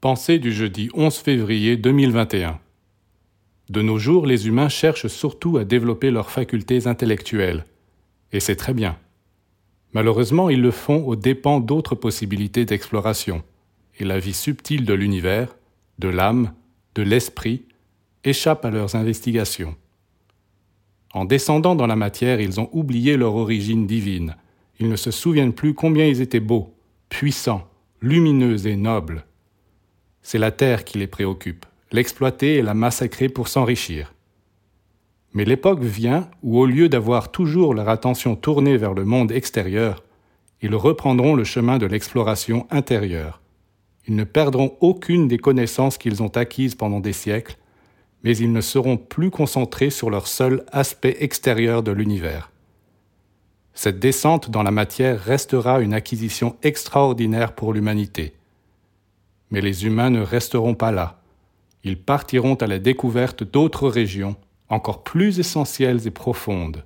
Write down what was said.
Pensée du jeudi 11 février 2021. De nos jours, les humains cherchent surtout à développer leurs facultés intellectuelles. Et c'est très bien. Malheureusement, ils le font aux dépens d'autres possibilités d'exploration. Et la vie subtile de l'univers, de l'âme, de l'esprit, échappe à leurs investigations. En descendant dans la matière, ils ont oublié leur origine divine. Ils ne se souviennent plus combien ils étaient beaux, puissants, lumineux et nobles. C'est la terre qui les préoccupe, l'exploiter et la massacrer pour s'enrichir. Mais l'époque vient où, au lieu d'avoir toujours leur attention tournée vers le monde extérieur, ils reprendront le chemin de l'exploration intérieure. Ils ne perdront aucune des connaissances qu'ils ont acquises pendant des siècles, mais ils ne seront plus concentrés sur leur seul aspect extérieur de l'univers. Cette descente dans la matière restera une acquisition extraordinaire pour l'humanité. Mais les humains ne resteront pas là. Ils partiront à la découverte d'autres régions, encore plus essentielles et profondes.